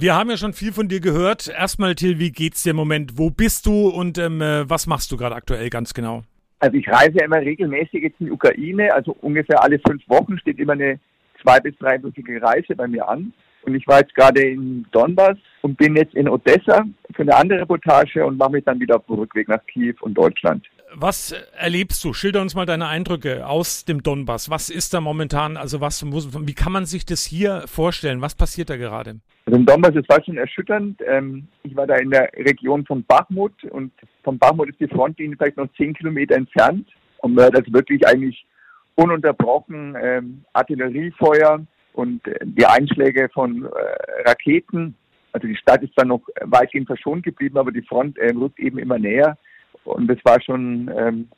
Wir haben ja schon viel von dir gehört. Erstmal, Till, wie geht's dir im Moment? Wo bist du und ähm, äh, was machst du gerade aktuell ganz genau? Also ich reise ja immer regelmäßig jetzt in die Ukraine, also ungefähr alle fünf Wochen steht immer eine zwei- bis dreiwöchige Reise bei mir an. Und ich war jetzt gerade in Donbass und bin jetzt in Odessa für eine andere Reportage und mache mich dann wieder auf den Rückweg nach Kiew und Deutschland. Was erlebst du? Schilder uns mal deine Eindrücke aus dem Donbass. Was ist da momentan? Also was muss, wie kann man sich das hier vorstellen? Was passiert da gerade? Also im Donbass, das war schon erschütternd. Ähm, ich war da in der Region von Bachmut und von Bachmut ist die Frontlinie vielleicht noch zehn Kilometer entfernt und man hat also wirklich eigentlich ununterbrochen ähm, Artilleriefeuer und äh, die Einschläge von äh, Raketen. Also die Stadt ist dann noch weitgehend verschont geblieben, aber die Front äh, rückt eben immer näher. Und es war schon ähm,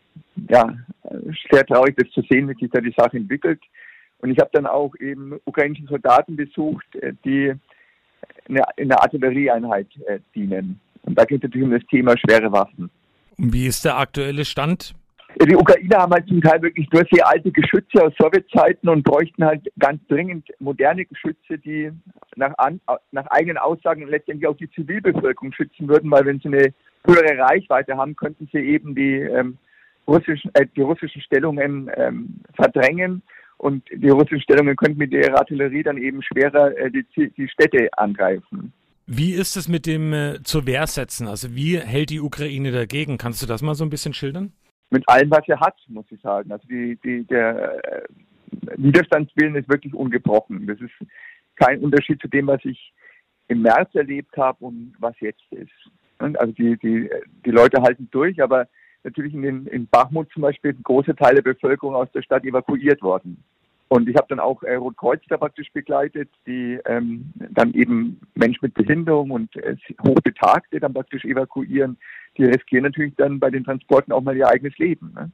ja, sehr traurig, das zu sehen, wie sich da die Sache entwickelt. Und ich habe dann auch eben ukrainische Soldaten besucht, äh, die in der Artillerieeinheit äh, dienen. Und da geht es natürlich um das Thema schwere Waffen. Und wie ist der aktuelle Stand? Die Ukrainer haben halt zum Teil wirklich nur sehr alte Geschütze aus Sowjetzeiten und bräuchten halt ganz dringend moderne Geschütze, die nach, an, nach eigenen Aussagen letztendlich auch die Zivilbevölkerung schützen würden, weil wenn sie eine höhere Reichweite haben, könnten sie eben die, ähm, russischen, äh, die russischen Stellungen ähm, verdrängen und die russischen Stellungen könnten mit ihrer Artillerie dann eben schwerer äh, die, die Städte angreifen. Wie ist es mit dem äh, zur Wehr setzen? Also wie hält die Ukraine dagegen? Kannst du das mal so ein bisschen schildern? Mit allem, was er hat, muss ich sagen. Also die, die, der äh, Widerstandswillen ist wirklich ungebrochen. Das ist kein Unterschied zu dem, was ich im März erlebt habe und was jetzt ist. Also die, die, die Leute halten durch, aber natürlich in, den, in Bachmut zum Beispiel große Teile der Bevölkerung aus der Stadt evakuiert worden. Und ich habe dann auch äh, Rotkreuz da praktisch begleitet, die ähm, dann eben Menschen mit Behinderung und äh, Hochbetagte dann praktisch evakuieren. Die riskieren natürlich dann bei den Transporten auch mal ihr eigenes Leben. Ne?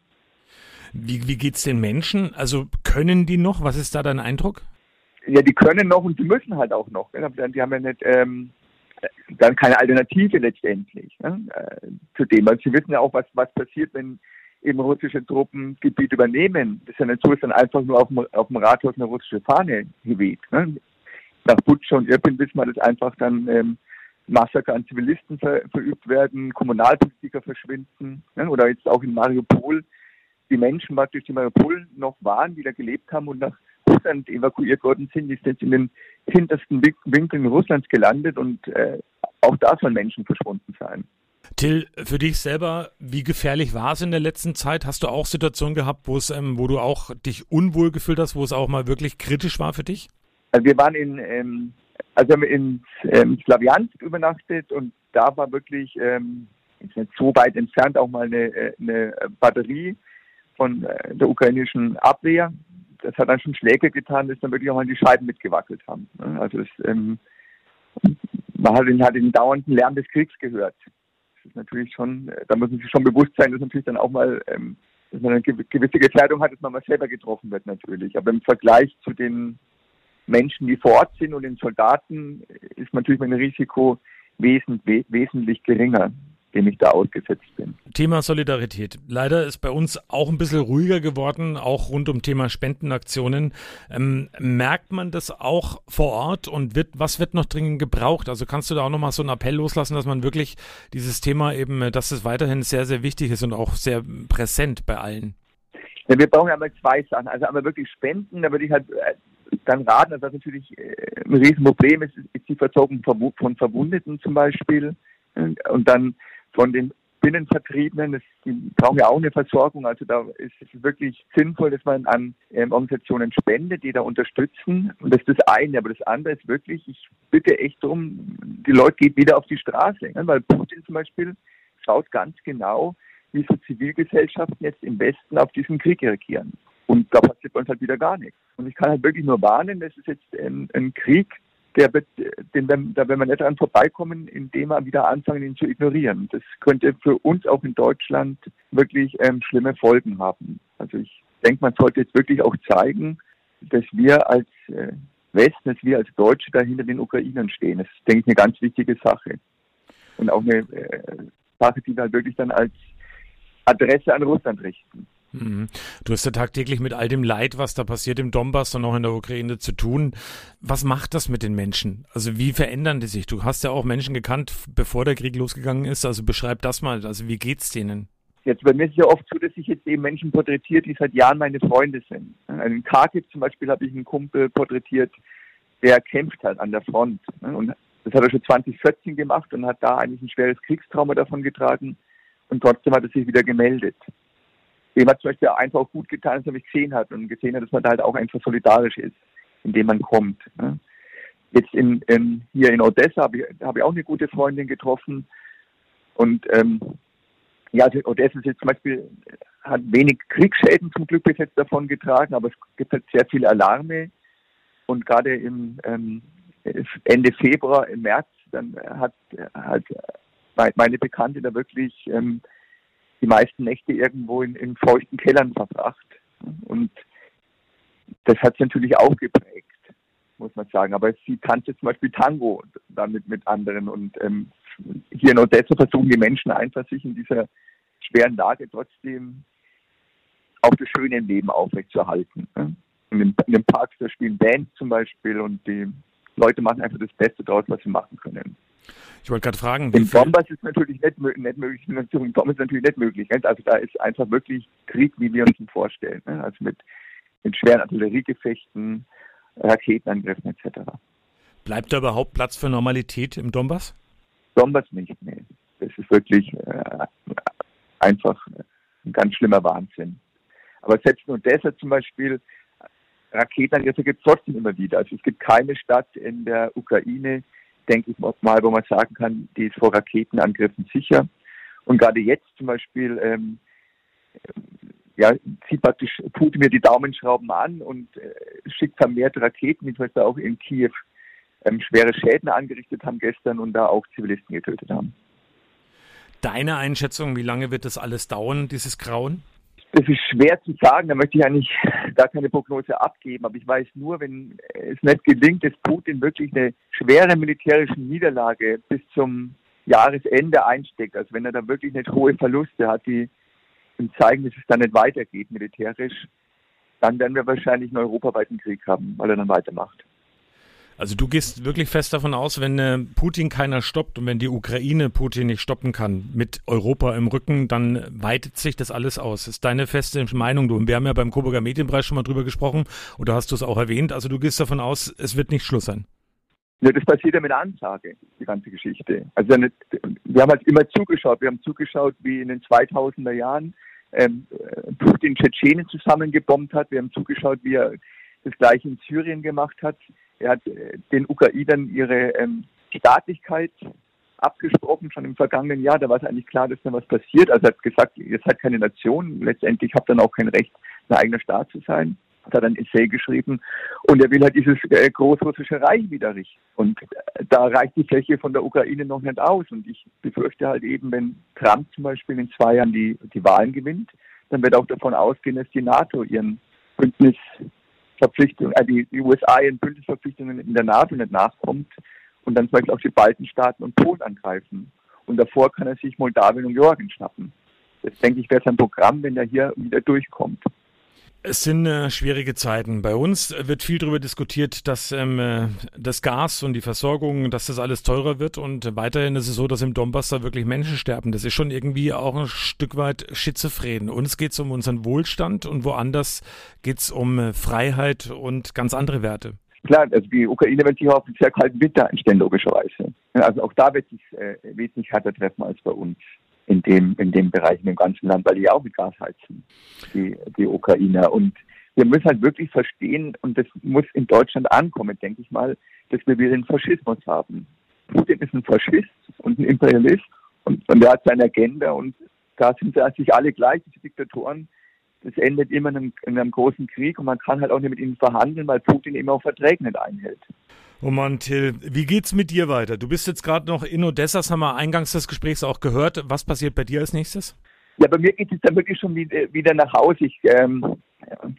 Wie, wie geht's den Menschen? Also können die noch? Was ist da dein Eindruck? Ja, die können noch und die müssen halt auch noch. Ne? Die haben ja nicht, ähm, dann keine Alternative letztendlich ne, äh, zu dem. Also sie wissen ja auch, was, was passiert, wenn eben russische Truppen Gebiet übernehmen. Das ist ja nicht so, dass dann einfach nur auf dem, auf dem Rathaus eine russische Fahne geweht. Ne. Nach Butsch und Irpin wissen wir, dass einfach dann ähm, Massaker an Zivilisten ver, verübt werden, Kommunalpolitiker verschwinden. Ne, oder jetzt auch in Mariupol die Menschen praktisch, die Mariupol noch waren, wieder gelebt haben und nach Russland evakuiert worden sind, die sind jetzt in den hintersten Winkeln Russlands gelandet und äh, auch da sollen Menschen verschwunden sein. Till, für dich selber, wie gefährlich war es in der letzten Zeit? Hast du auch Situationen gehabt, wo es, ähm, wo du auch dich unwohl gefühlt hast, wo es auch mal wirklich kritisch war für dich? Also wir waren in, ähm, also haben in ähm, Slawiansk übernachtet und da war wirklich ähm, ist nicht so weit entfernt auch mal eine, äh, eine Batterie von äh, der ukrainischen Abwehr das hat dann schon Schläge getan, dass dann wirklich auch mal die Scheiben mitgewackelt haben. Ne? Also das, ähm, man hat den, hat den dauernden Lärm des Kriegs gehört. Das ist natürlich schon, äh, da muss man sich schon bewusst sein, dass natürlich dann auch mal, ähm, dass man eine gewisse Gefährdung hat, dass man mal selber getroffen wird natürlich. Aber im Vergleich zu den Menschen, die vor Ort sind und den Soldaten, ist natürlich mein Risiko wesentlich, wesentlich geringer dem ich da ausgesetzt bin. Thema Solidarität. Leider ist bei uns auch ein bisschen ruhiger geworden, auch rund um Thema Spendenaktionen. Ähm, merkt man das auch vor Ort und wird, was wird noch dringend gebraucht? Also kannst du da auch nochmal so einen Appell loslassen, dass man wirklich dieses Thema eben, dass es weiterhin sehr, sehr wichtig ist und auch sehr präsent bei allen? Ja, wir brauchen aber zwei Sachen. Also einmal wirklich Spenden, da würde ich halt äh, dann raten, dass das natürlich äh, ein Riesenproblem ist, ist die Versorgung von Verwundeten zum Beispiel. Und dann von den Binnenvertriebenen, das, die brauchen ja auch eine Versorgung. Also da ist es wirklich sinnvoll, dass man an ähm, Organisationen spendet, die da unterstützen. Und das ist das eine. Aber das andere ist wirklich, ich bitte echt darum, die Leute gehen wieder auf die Straße. Ne? Weil Putin zum Beispiel schaut ganz genau, wie so Zivilgesellschaften jetzt im Westen auf diesen Krieg reagieren. Und da passiert bei uns halt wieder gar nichts. Und ich kann halt wirklich nur warnen, das ist jetzt ein, ein Krieg, der wird, den, da werden wir nicht dran vorbeikommen, indem wir wieder anfangen, ihn zu ignorieren. Das könnte für uns auch in Deutschland wirklich ähm, schlimme Folgen haben. Also ich denke, man sollte jetzt wirklich auch zeigen, dass wir als äh, Westen, dass wir als Deutsche da hinter den Ukrainern stehen. Das ist, denke ich, eine ganz wichtige Sache. Und auch eine äh, Sache, die wir halt wirklich dann als Adresse an Russland richten. Mhm. Du hast ja tagtäglich mit all dem Leid, was da passiert im Donbass und auch in der Ukraine zu tun. Was macht das mit den Menschen? Also wie verändern die sich? Du hast ja auch Menschen gekannt, bevor der Krieg losgegangen ist. Also beschreib das mal. Also wie geht's denen? Jetzt bei mir ist ja oft so, dass ich jetzt eben Menschen porträtiert, die seit Jahren meine Freunde sind. In Kharkiv zum Beispiel habe ich einen Kumpel porträtiert, der kämpft halt an der Front. Und das hat er schon 2014 gemacht und hat da eigentlich ein schweres Kriegstrauma davon getragen. Und trotzdem hat er sich wieder gemeldet dem hat zum Beispiel einfach auch gut getan, dass er mich gesehen hat und gesehen hat, dass man da halt auch einfach solidarisch ist, indem man kommt. Ne? Jetzt in, in, hier in Odessa habe ich, hab ich auch eine gute Freundin getroffen und ähm, ja, also Odessa ist jetzt zum Beispiel, hat wenig Kriegsschäden zum Glück bis jetzt davon getragen, aber es gibt halt sehr viele Alarme und gerade im ähm, Ende Februar, im März, dann hat halt meine Bekannte da wirklich ähm, die meisten Nächte irgendwo in, in feuchten Kellern verbracht. Und das hat sie natürlich auch geprägt, muss man sagen. Aber sie tanzt zum Beispiel Tango damit mit anderen. Und ähm, hier in Odessa versuchen die Menschen einfach, sich in dieser schweren Lage trotzdem auch das schöne Leben aufrechtzuerhalten. Ne? In, in den Parks, da spielen Bands zum Beispiel und die Leute machen einfach das Beste daraus, was sie machen können. Ich wollte gerade fragen, wie In Donbass ist natürlich nicht, nicht möglich, in Donbass ist natürlich nicht möglich. Also da ist einfach wirklich Krieg, wie wir uns ihn vorstellen. Ne? Also mit, mit schweren Artilleriegefechten, Raketenangriffen etc. Bleibt da überhaupt Platz für Normalität im Donbass? Donbass nicht, nee. Das ist wirklich äh, einfach ein ganz schlimmer Wahnsinn. Aber selbst in Odessa zum Beispiel, Raketenangriffe gibt es trotzdem immer wieder. Also es gibt keine Stadt in der Ukraine, denke ich mal, wo man sagen kann, die ist vor Raketenangriffen sicher. Und gerade jetzt zum Beispiel ähm, ja, zieht praktisch Putin mir die Daumenschrauben an und äh, schickt vermehrt Raketen, die Beispiel auch in Kiew ähm, schwere Schäden angerichtet haben gestern und da auch Zivilisten getötet haben. Deine Einschätzung, wie lange wird das alles dauern, dieses Grauen? Das ist schwer zu sagen, da möchte ich eigentlich gar keine Prognose abgeben, aber ich weiß nur, wenn es nicht gelingt, dass Putin wirklich eine schwere militärische Niederlage bis zum Jahresende einsteckt, also wenn er da wirklich nicht hohe Verluste hat, die ihm zeigen, dass es dann nicht weitergeht militärisch, dann werden wir wahrscheinlich einen europaweiten Krieg haben, weil er dann weitermacht. Also du gehst wirklich fest davon aus, wenn äh, Putin keiner stoppt und wenn die Ukraine Putin nicht stoppen kann, mit Europa im Rücken, dann weitet sich das alles aus. Ist deine feste Meinung, du. Und wir haben ja beim Coburger Medienpreis schon mal drüber gesprochen oder hast du es auch erwähnt. Also du gehst davon aus, es wird nicht Schluss sein. Ja, das passiert ja mit Ansage, die ganze Geschichte. Also wir haben halt immer zugeschaut. Wir haben zugeschaut, wie in den 2000er Jahren ähm, Putin Tschetschenen zusammengebombt hat. Wir haben zugeschaut, wie er das gleiche in Syrien gemacht hat. Er hat äh, den Ukrainern ihre ähm, Staatlichkeit abgesprochen, schon im vergangenen Jahr. Da war es eigentlich klar, dass da was passiert. Also er hat gesagt, ihr seid keine Nation. Letztendlich habt dann auch kein Recht, ein eigener Staat zu sein. Hat er ein Essay geschrieben. Und er will halt dieses äh, großrussische Reich wieder richten. Und äh, da reicht die Fläche von der Ukraine noch nicht aus. Und ich befürchte halt eben, wenn Trump zum Beispiel in zwei Jahren die, die Wahlen gewinnt, dann wird auch davon ausgehen, dass die NATO ihren Bündnis Verpflichtungen, äh, die, die USA ihren Bündnisverpflichtungen in der NATO nicht nachkommt und dann zum Beispiel auch die Baltenstaaten und Polen angreifen. Und davor kann er sich Moldawien und Georgien schnappen. Das denke ich wäre sein Programm, wenn er hier wieder durchkommt. Es sind äh, schwierige Zeiten. Bei uns wird viel darüber diskutiert, dass ähm, äh, das Gas und die Versorgung, dass das alles teurer wird. Und weiterhin ist es so, dass im Donbass da wirklich Menschen sterben. Das ist schon irgendwie auch ein Stück weit schizophren. Uns geht es um unseren Wohlstand und woanders geht es um äh, Freiheit und ganz andere Werte. Klar, also die Ukraine wird sich auf einen sehr kalten Winter einstellen, logischerweise. Also auch da wird es äh, wesentlich härter treffen als bei uns in dem, in dem Bereich, in dem ganzen Land, weil die auch mit Gas heizen, die, die Ukrainer. Und wir müssen halt wirklich verstehen, und das muss in Deutschland ankommen, denke ich mal, dass wir wieder den Faschismus haben. Putin ist ein Faschist und ein Imperialist und, und er hat seine Agenda und da sind sie sich alle gleich, diese Diktatoren. Das endet immer in einem, in einem großen Krieg und man kann halt auch nicht mit ihnen verhandeln, weil Putin immer auch Verträge nicht einhält. Oh Mann, Till, wie geht's mit dir weiter? Du bist jetzt gerade noch in Odessa, das haben wir eingangs des Gesprächs auch gehört. Was passiert bei dir als nächstes? Ja, bei mir geht es dann wirklich schon wieder nach Hause. Ich ähm,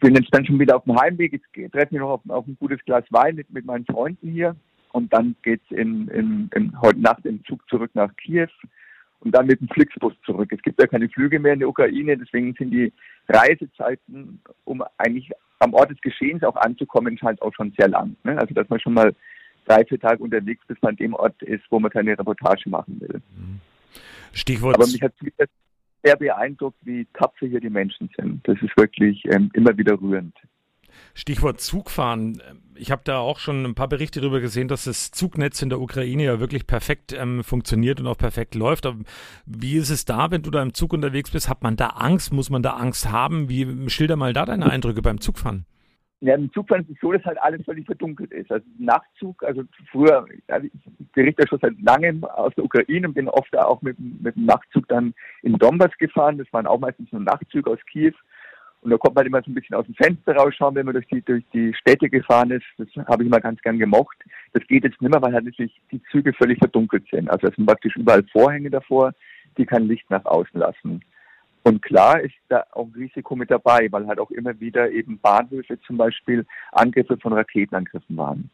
bin jetzt dann schon wieder auf dem Heimweg. Ich treffe mich noch auf, auf, ein gutes Glas Wein mit, mit meinen Freunden hier. Und dann geht es in, in, in, heute Nacht im Zug zurück nach Kiew und dann mit dem Flixbus zurück. Es gibt ja keine Flüge mehr in der Ukraine, deswegen sind die Reisezeiten, um eigentlich am Ort des Geschehens auch anzukommen, halt auch schon sehr lang. Ne? Also dass man schon mal drei, vier Tage unterwegs, bis man an dem Ort ist, wo man seine Reportage machen will. Mhm. Stichwort. Aber mich hat sehr beeindruckt, wie tapfer hier die Menschen sind. Das ist wirklich ähm, immer wieder rührend. Stichwort Zugfahren. Ich habe da auch schon ein paar Berichte darüber gesehen, dass das Zugnetz in der Ukraine ja wirklich perfekt ähm, funktioniert und auch perfekt läuft. Aber wie ist es da, wenn du da im Zug unterwegs bist? Hat man da Angst? Muss man da Angst haben? Wie schilder mal da deine Eindrücke beim Zugfahren? Ja, im Zugfahren ist es so, dass halt alles völlig verdunkelt ist. Also Nachtzug, also früher, also ich berichte schon seit langem aus der Ukraine und bin oft auch mit, mit dem Nachtzug dann in Donbass gefahren. Das waren auch meistens nur Nachtzüge aus Kiew. Und da konnte man immer so ein bisschen aus dem Fenster rausschauen, wenn man durch die, durch die Städte gefahren ist. Das habe ich immer ganz gern gemocht. Das geht jetzt nicht mehr, weil halt natürlich die Züge völlig verdunkelt sind. Also es sind praktisch überall Vorhänge davor, die kein Licht nach außen lassen. Und klar ist da auch ein Risiko mit dabei, weil halt auch immer wieder eben Bahnhöfe zum Beispiel Angriffe von Raketenangriffen waren.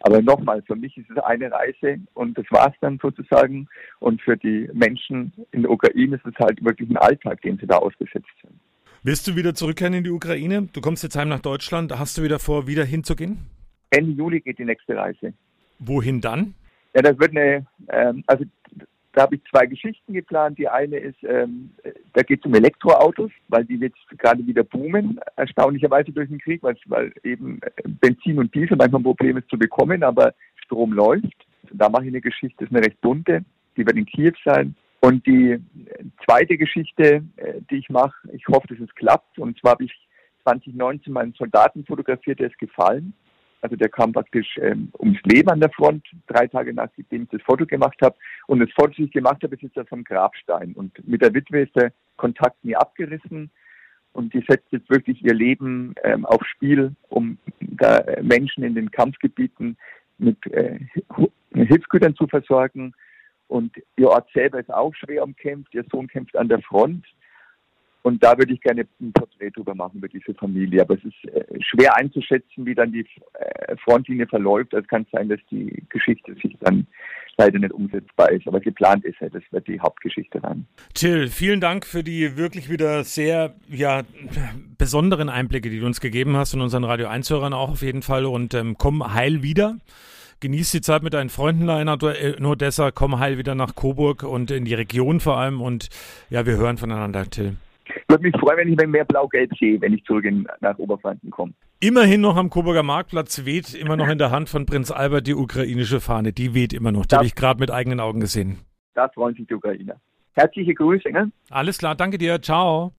Aber nochmal, für mich ist es eine Reise und das war es dann sozusagen. Und für die Menschen in der Ukraine ist es halt wirklich ein Alltag, den sie da ausgesetzt sind. Willst du wieder zurückkehren in die Ukraine? Du kommst jetzt heim nach Deutschland. Hast du wieder vor, wieder hinzugehen? Ende Juli geht die nächste Reise. Wohin dann? Ja, das wird eine, ähm, also da habe ich zwei Geschichten geplant. Die eine ist, ähm, da geht es um Elektroautos, weil die jetzt gerade wieder boomen, erstaunlicherweise durch den Krieg, weil, weil eben Benzin und Diesel manchmal ein Problem ist zu bekommen, aber Strom läuft. Da mache ich eine Geschichte, das ist eine recht bunte, die wird in Kiew sein. Und die zweite Geschichte, äh, die ich mache, ich hoffe, dass es klappt. Und zwar habe ich 2019 meinen Soldaten fotografiert, der ist gefallen. Also der kam praktisch ähm, ums Leben an der Front, drei Tage nachdem ich das Foto gemacht habe. Und das Foto, das ich gemacht habe, ist jetzt auf einem Grabstein. Und mit der Witwe ist der Kontakt nie abgerissen. Und die setzt jetzt wirklich ihr Leben ähm, aufs Spiel, um da äh, Menschen in den Kampfgebieten mit äh, Hilfsgütern zu versorgen. Und ihr Ort selber ist auch schwer umkämpft. Ihr Sohn kämpft an der Front. Und da würde ich gerne ein Porträt drüber machen, über diese Familie. Aber es ist äh, schwer einzuschätzen, wie dann die äh, Frontlinie verläuft. Es kann sein, dass die Geschichte sich dann leider nicht umsetzbar ist. Aber geplant ist ja, das wird die Hauptgeschichte sein. Till, vielen Dank für die wirklich wieder sehr ja, besonderen Einblicke, die du uns gegeben hast und unseren Radio 1-Hörern auch auf jeden Fall. Und ähm, komm heil wieder. Genieß die Zeit mit deinen Freunden da in Odessa. Komm heil wieder nach Coburg und in die Region vor allem. Und ja, wir hören voneinander, Till. Würde mich freuen, wenn ich mehr Blau-Gelb sehe, wenn ich zurück in, nach Oberfranken komme. Immerhin noch am Coburger Marktplatz weht immer noch in der Hand von Prinz Albert die ukrainische Fahne. Die weht immer noch. Die habe ich gerade mit eigenen Augen gesehen. Da freuen sich die Ukrainer. Herzliche Grüße. Ne? Alles klar, danke dir. Ciao.